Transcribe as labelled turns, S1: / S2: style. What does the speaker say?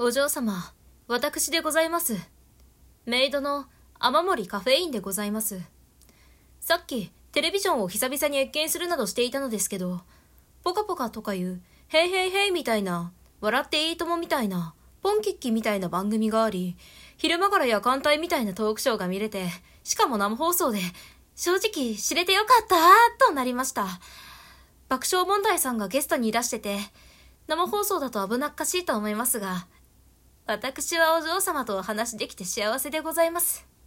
S1: お嬢様、私でございます。メイドの雨森カフェインでございます。さっき、テレビジョンを久々に謁見するなどしていたのですけど、ポカポカとかいう、ヘイヘイヘイみたいな、笑っていいともみたいな、ポンキッキみたいな番組があり、昼間から夜間帯みたいなトークショーが見れて、しかも生放送で、正直知れてよかったとなりました。爆笑問題さんがゲストにいらしてて、生放送だと危なっかしいと思いますが、私はお嬢様とお話できて幸せでございます。